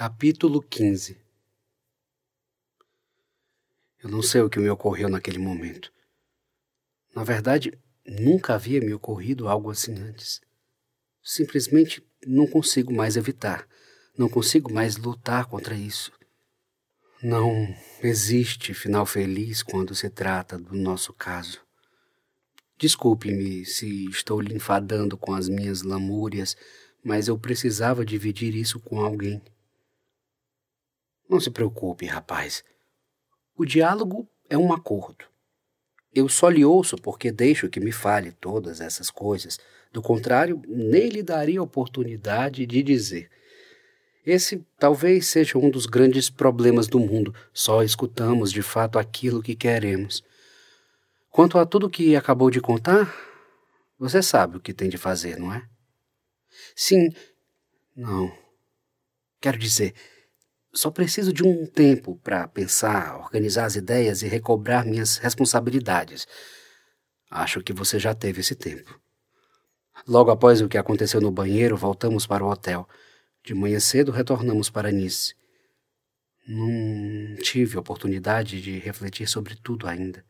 Capítulo 15 Eu não sei o que me ocorreu naquele momento. Na verdade, nunca havia me ocorrido algo assim antes. Simplesmente não consigo mais evitar, não consigo mais lutar contra isso. Não existe final feliz quando se trata do nosso caso. Desculpe-me se estou lhe enfadando com as minhas lamúrias, mas eu precisava dividir isso com alguém. Não se preocupe, rapaz. O diálogo é um acordo. Eu só lhe ouço porque deixo que me fale todas essas coisas. Do contrário, nem lhe daria oportunidade de dizer. Esse talvez seja um dos grandes problemas do mundo. Só escutamos de fato aquilo que queremos. Quanto a tudo que acabou de contar, você sabe o que tem de fazer, não é? Sim. Não. Quero dizer, só preciso de um tempo para pensar, organizar as ideias e recobrar minhas responsabilidades. Acho que você já teve esse tempo. Logo após o que aconteceu no banheiro, voltamos para o hotel. De manhã cedo retornamos para Nice. Não tive oportunidade de refletir sobre tudo ainda.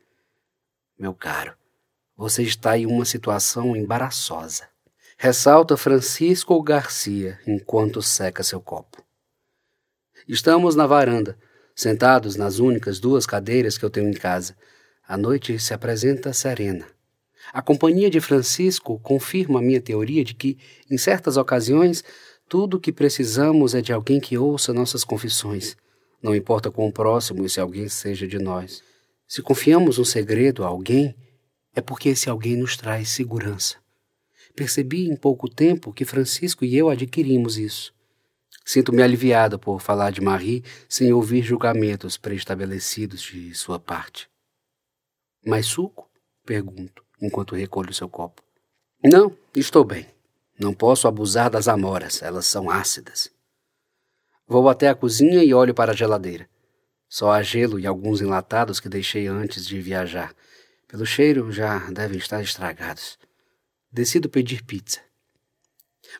Meu caro, você está em uma situação embaraçosa. Ressalta Francisco Garcia enquanto seca seu copo. Estamos na varanda, sentados nas únicas duas cadeiras que eu tenho em casa. A noite se apresenta serena. A companhia de Francisco confirma a minha teoria de que, em certas ocasiões, tudo o que precisamos é de alguém que ouça nossas confissões. Não importa quão próximo esse alguém seja de nós. Se confiamos um segredo a alguém, é porque esse alguém nos traz segurança. Percebi em pouco tempo que Francisco e eu adquirimos isso. Sinto-me aliviado por falar de Marie sem ouvir julgamentos pré-estabelecidos de sua parte. Mais suco? Pergunto, enquanto recolho seu copo. Não, estou bem. Não posso abusar das amoras, elas são ácidas. Vou até a cozinha e olho para a geladeira. Só há gelo e alguns enlatados que deixei antes de viajar. Pelo cheiro, já devem estar estragados. Decido pedir pizza.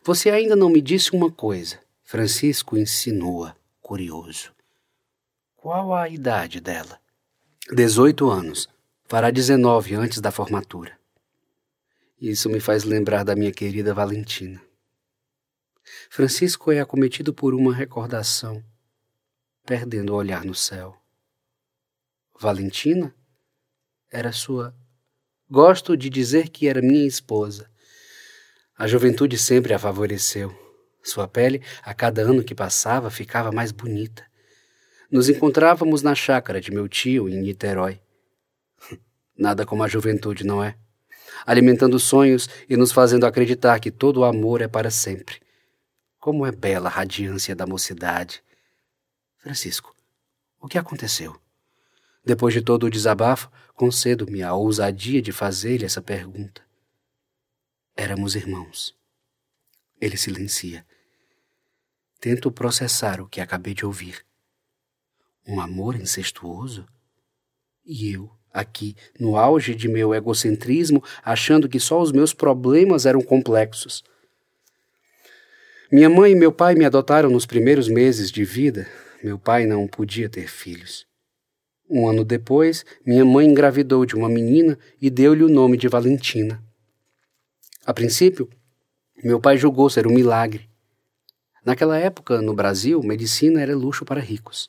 Você ainda não me disse uma coisa. Francisco insinua, curioso. Qual a idade dela? Dezoito anos. Fará dezenove antes da formatura. Isso me faz lembrar da minha querida Valentina. Francisco é acometido por uma recordação, perdendo o olhar no céu. Valentina era sua. Gosto de dizer que era minha esposa. A juventude sempre a favoreceu. Sua pele, a cada ano que passava, ficava mais bonita. Nos encontrávamos na chácara de meu tio, em Niterói. Nada como a juventude, não é? Alimentando sonhos e nos fazendo acreditar que todo o amor é para sempre. Como é bela a radiância da mocidade. Francisco, o que aconteceu? Depois de todo o desabafo, concedo-me a ousadia de fazer-lhe essa pergunta. Éramos irmãos. Ele silencia. Tento processar o que acabei de ouvir. Um amor incestuoso? E eu, aqui, no auge de meu egocentrismo, achando que só os meus problemas eram complexos. Minha mãe e meu pai me adotaram nos primeiros meses de vida. Meu pai não podia ter filhos. Um ano depois, minha mãe engravidou de uma menina e deu-lhe o nome de Valentina. A princípio, meu pai julgou ser um milagre. Naquela época, no Brasil, medicina era luxo para ricos.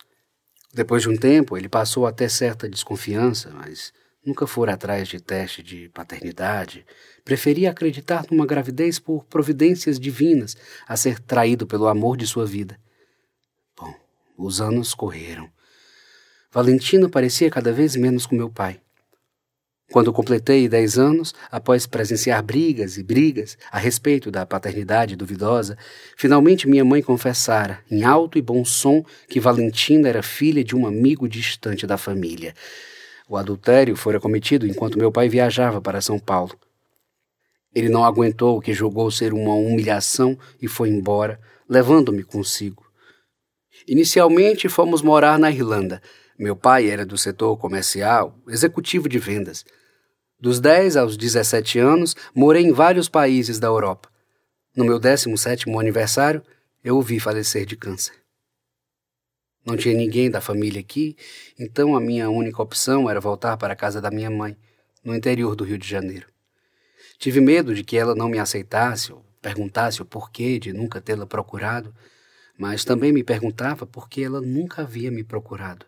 Depois de um tempo, ele passou até certa desconfiança, mas nunca fora atrás de teste de paternidade. Preferia acreditar numa gravidez por providências divinas a ser traído pelo amor de sua vida. Bom, os anos correram. Valentina parecia cada vez menos com meu pai. Quando completei dez anos, após presenciar brigas e brigas a respeito da paternidade duvidosa, finalmente minha mãe confessara, em alto e bom som, que Valentina era filha de um amigo distante da família. O adultério fora cometido enquanto meu pai viajava para São Paulo. Ele não aguentou o que julgou ser uma humilhação e foi embora, levando-me consigo. Inicialmente fomos morar na Irlanda. Meu pai era do setor comercial, executivo de vendas. Dos 10 aos 17 anos, morei em vários países da Europa. No meu 17º aniversário, eu o vi falecer de câncer. Não tinha ninguém da família aqui, então a minha única opção era voltar para a casa da minha mãe, no interior do Rio de Janeiro. Tive medo de que ela não me aceitasse ou perguntasse o porquê de nunca tê-la procurado, mas também me perguntava por que ela nunca havia me procurado.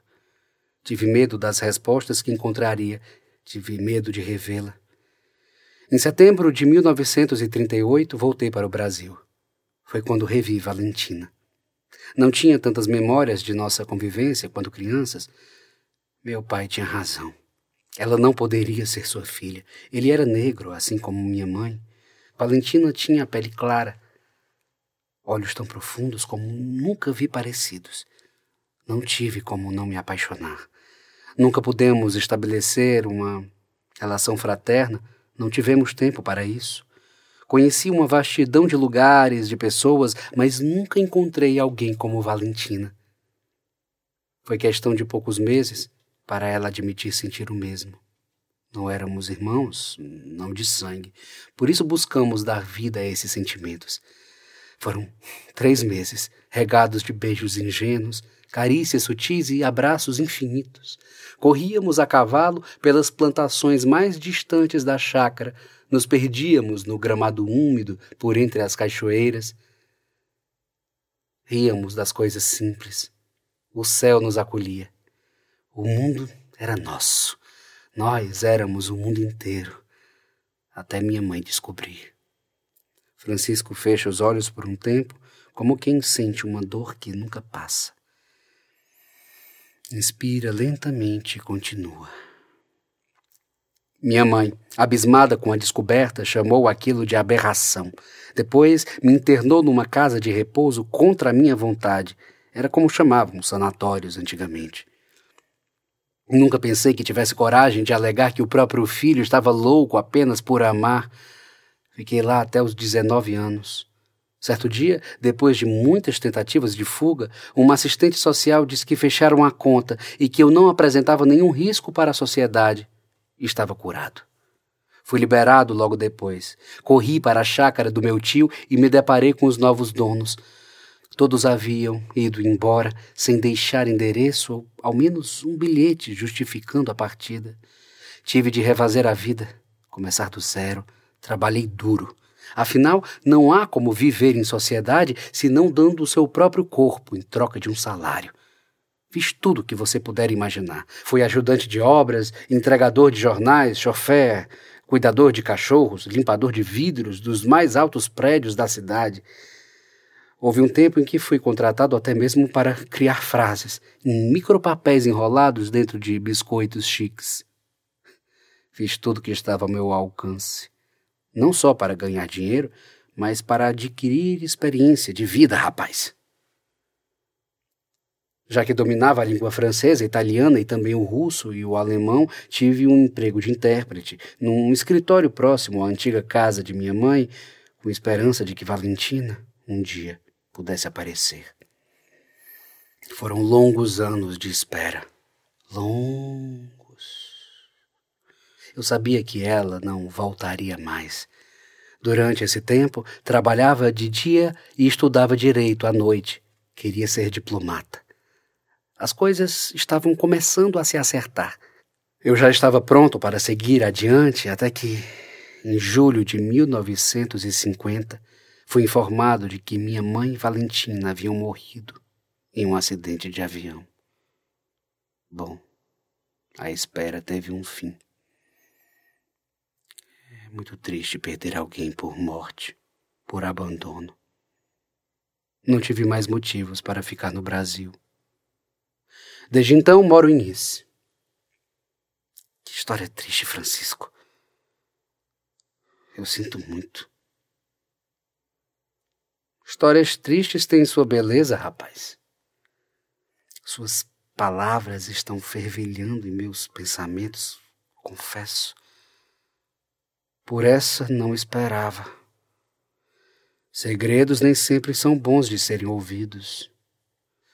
Tive medo das respostas que encontraria, tive medo de revê-la. Em setembro de 1938, voltei para o Brasil. Foi quando revi Valentina. Não tinha tantas memórias de nossa convivência quando crianças. Meu pai tinha razão. Ela não poderia ser sua filha. Ele era negro, assim como minha mãe. Valentina tinha a pele clara, olhos tão profundos como nunca vi parecidos. Não tive como não me apaixonar. Nunca pudemos estabelecer uma relação fraterna, não tivemos tempo para isso. Conheci uma vastidão de lugares, de pessoas, mas nunca encontrei alguém como Valentina. Foi questão de poucos meses para ela admitir sentir o mesmo. Não éramos irmãos, não de sangue. Por isso buscamos dar vida a esses sentimentos. Foram três meses, regados de beijos ingênuos, carícias sutis e abraços infinitos. Corríamos a cavalo pelas plantações mais distantes da chácara, nos perdíamos no gramado úmido por entre as cachoeiras. Ríamos das coisas simples. O céu nos acolhia. O mundo era nosso. Nós éramos o mundo inteiro. Até minha mãe descobrir. Francisco fecha os olhos por um tempo, como quem sente uma dor que nunca passa. Inspira lentamente e continua. Minha mãe, abismada com a descoberta, chamou aquilo de aberração. Depois me internou numa casa de repouso contra a minha vontade. Era como chamavam os sanatórios antigamente. Nunca pensei que tivesse coragem de alegar que o próprio filho estava louco apenas por amar. Fiquei lá até os 19 anos. Certo dia, depois de muitas tentativas de fuga, uma assistente social disse que fecharam a conta e que eu não apresentava nenhum risco para a sociedade. Estava curado. Fui liberado logo depois. Corri para a chácara do meu tio e me deparei com os novos donos. Todos haviam ido embora sem deixar endereço ou ao menos um bilhete justificando a partida. Tive de refazer a vida, começar do zero. Trabalhei duro Afinal, não há como viver em sociedade se não dando o seu próprio corpo em troca de um salário. Fiz tudo o que você puder imaginar. Fui ajudante de obras, entregador de jornais, chofer, cuidador de cachorros, limpador de vidros dos mais altos prédios da cidade. Houve um tempo em que fui contratado até mesmo para criar frases em micropapéis enrolados dentro de biscoitos chiques. Fiz tudo o que estava ao meu alcance não só para ganhar dinheiro, mas para adquirir experiência de vida, rapaz. Já que dominava a língua francesa, italiana e também o russo e o alemão, tive um emprego de intérprete num escritório próximo à antiga casa de minha mãe, com esperança de que Valentina um dia pudesse aparecer. Foram longos anos de espera. Longos. Eu sabia que ela não voltaria mais. Durante esse tempo, trabalhava de dia e estudava direito à noite. Queria ser diplomata. As coisas estavam começando a se acertar. Eu já estava pronto para seguir adiante até que, em julho de 1950, fui informado de que minha mãe e Valentina haviam morrido em um acidente de avião. Bom, a espera teve um fim muito triste perder alguém por morte, por abandono. Não tive mais motivos para ficar no Brasil. Desde então moro em Nice. Que história triste, Francisco. Eu sinto muito. Histórias tristes têm sua beleza, rapaz. Suas palavras estão fervilhando em meus pensamentos, confesso. Por essa não esperava. Segredos nem sempre são bons de serem ouvidos.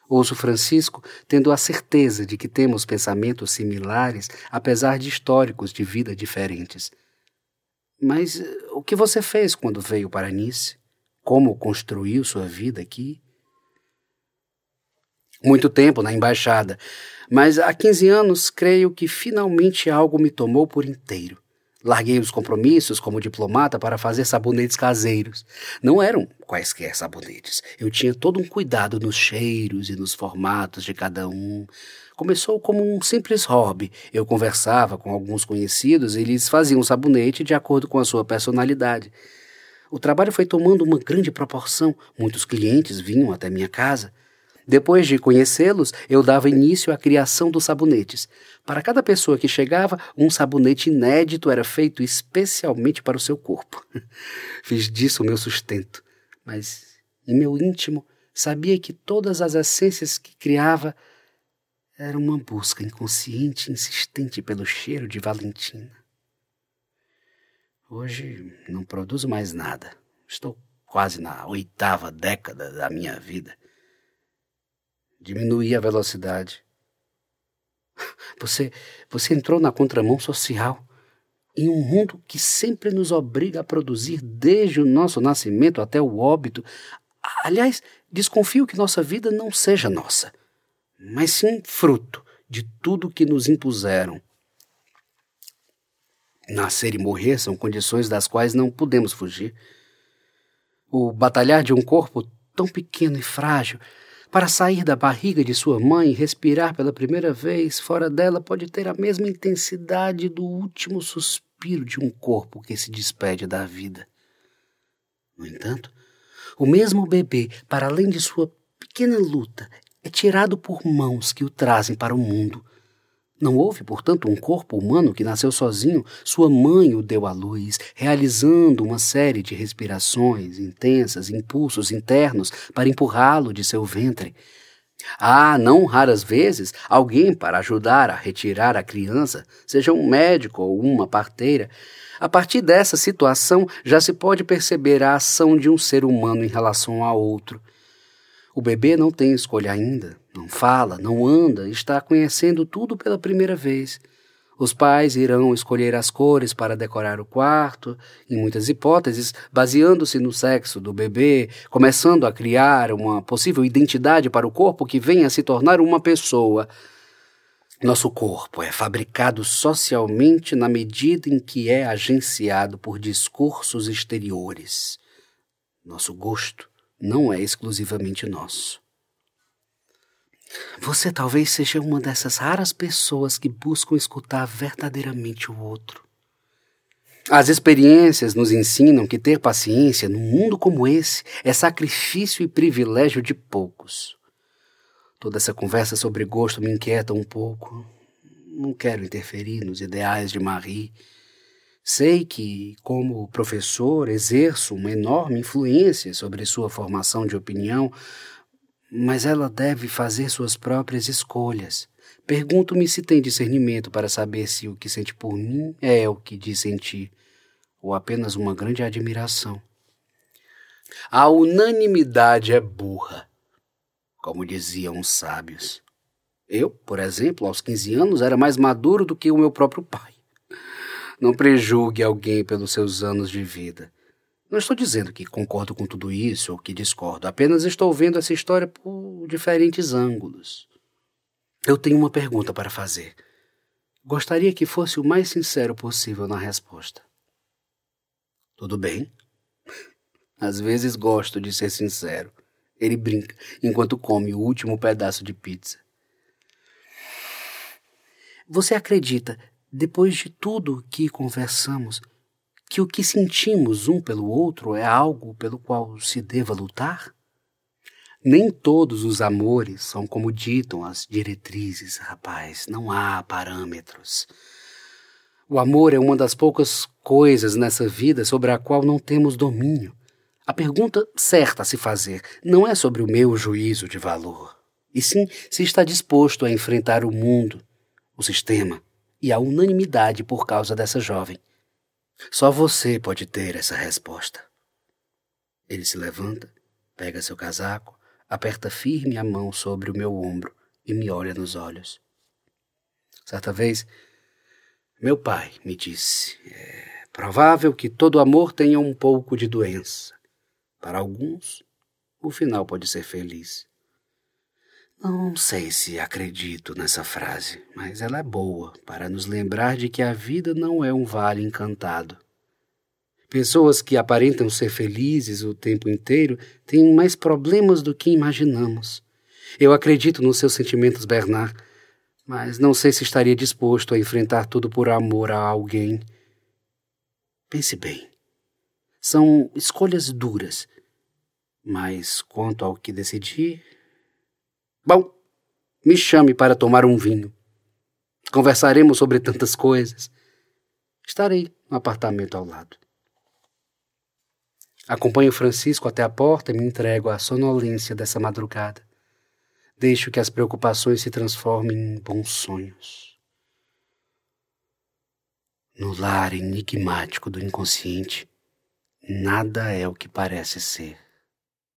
Ouço Francisco tendo a certeza de que temos pensamentos similares, apesar de históricos de vida diferentes. Mas eh, o que você fez quando veio para Nice? Como construiu sua vida aqui? muito tempo na embaixada, mas há 15 anos creio que finalmente algo me tomou por inteiro. Larguei os compromissos como diplomata para fazer sabonetes caseiros. Não eram quaisquer sabonetes. Eu tinha todo um cuidado nos cheiros e nos formatos de cada um. Começou como um simples hobby. Eu conversava com alguns conhecidos e eles faziam sabonete de acordo com a sua personalidade. O trabalho foi tomando uma grande proporção. Muitos clientes vinham até minha casa. Depois de conhecê-los, eu dava início à criação dos sabonetes. Para cada pessoa que chegava, um sabonete inédito era feito especialmente para o seu corpo. Fiz disso o meu sustento, mas em meu íntimo sabia que todas as essências que criava eram uma busca inconsciente e insistente pelo cheiro de Valentina. Hoje não produzo mais nada. Estou quase na oitava década da minha vida diminuir a velocidade. Você, você entrou na contramão social em um mundo que sempre nos obriga a produzir desde o nosso nascimento até o óbito. Aliás, desconfio que nossa vida não seja nossa, mas sim fruto de tudo que nos impuseram. Nascer e morrer são condições das quais não podemos fugir. O batalhar de um corpo tão pequeno e frágil para sair da barriga de sua mãe e respirar pela primeira vez fora dela pode ter a mesma intensidade do último suspiro de um corpo que se despede da vida. No entanto, o mesmo bebê, para além de sua pequena luta, é tirado por mãos que o trazem para o mundo não houve, portanto, um corpo humano que nasceu sozinho, sua mãe o deu à luz, realizando uma série de respirações intensas, impulsos internos para empurrá-lo de seu ventre. Ah, não raras vezes, alguém para ajudar a retirar a criança, seja um médico ou uma parteira. A partir dessa situação já se pode perceber a ação de um ser humano em relação a outro. O bebê não tem escolha ainda, não fala, não anda, está conhecendo tudo pela primeira vez. Os pais irão escolher as cores para decorar o quarto, em muitas hipóteses, baseando-se no sexo do bebê, começando a criar uma possível identidade para o corpo que venha a se tornar uma pessoa. Nosso corpo é fabricado socialmente na medida em que é agenciado por discursos exteriores. Nosso gosto não é exclusivamente nosso. Você talvez seja uma dessas raras pessoas que buscam escutar verdadeiramente o outro. As experiências nos ensinam que ter paciência num mundo como esse é sacrifício e privilégio de poucos. Toda essa conversa sobre gosto me inquieta um pouco. Não quero interferir nos ideais de Marie Sei que, como professor, exerço uma enorme influência sobre sua formação de opinião, mas ela deve fazer suas próprias escolhas. Pergunto-me se tem discernimento para saber se o que sente por mim é o que diz sentir, ou apenas uma grande admiração. A unanimidade é burra, como diziam os sábios. Eu, por exemplo, aos 15 anos, era mais maduro do que o meu próprio pai. Não prejulgue alguém pelos seus anos de vida. Não estou dizendo que concordo com tudo isso ou que discordo, apenas estou vendo essa história por diferentes ângulos. Eu tenho uma pergunta para fazer. Gostaria que fosse o mais sincero possível na resposta. Tudo bem? Às vezes gosto de ser sincero. Ele brinca enquanto come o último pedaço de pizza. Você acredita depois de tudo que conversamos, que o que sentimos um pelo outro é algo pelo qual se deva lutar? Nem todos os amores são como ditam as diretrizes, rapaz, não há parâmetros. O amor é uma das poucas coisas nessa vida sobre a qual não temos domínio. A pergunta certa a se fazer não é sobre o meu juízo de valor, e sim se está disposto a enfrentar o mundo, o sistema, e a unanimidade por causa dessa jovem. Só você pode ter essa resposta. Ele se levanta, pega seu casaco, aperta firme a mão sobre o meu ombro e me olha nos olhos. Certa vez, meu pai me disse: é provável que todo amor tenha um pouco de doença. Para alguns, o final pode ser feliz. Não sei se acredito nessa frase, mas ela é boa para nos lembrar de que a vida não é um vale encantado. Pessoas que aparentam ser felizes o tempo inteiro têm mais problemas do que imaginamos. Eu acredito nos seus sentimentos, Bernard, mas não sei se estaria disposto a enfrentar tudo por amor a alguém. Pense bem. São escolhas duras, mas quanto ao que decidi. Bom, me chame para tomar um vinho. Conversaremos sobre tantas coisas. Estarei no apartamento ao lado. Acompanho Francisco até a porta e me entrego à sonolência dessa madrugada. Deixo que as preocupações se transformem em bons sonhos. No lar enigmático do inconsciente, nada é o que parece ser.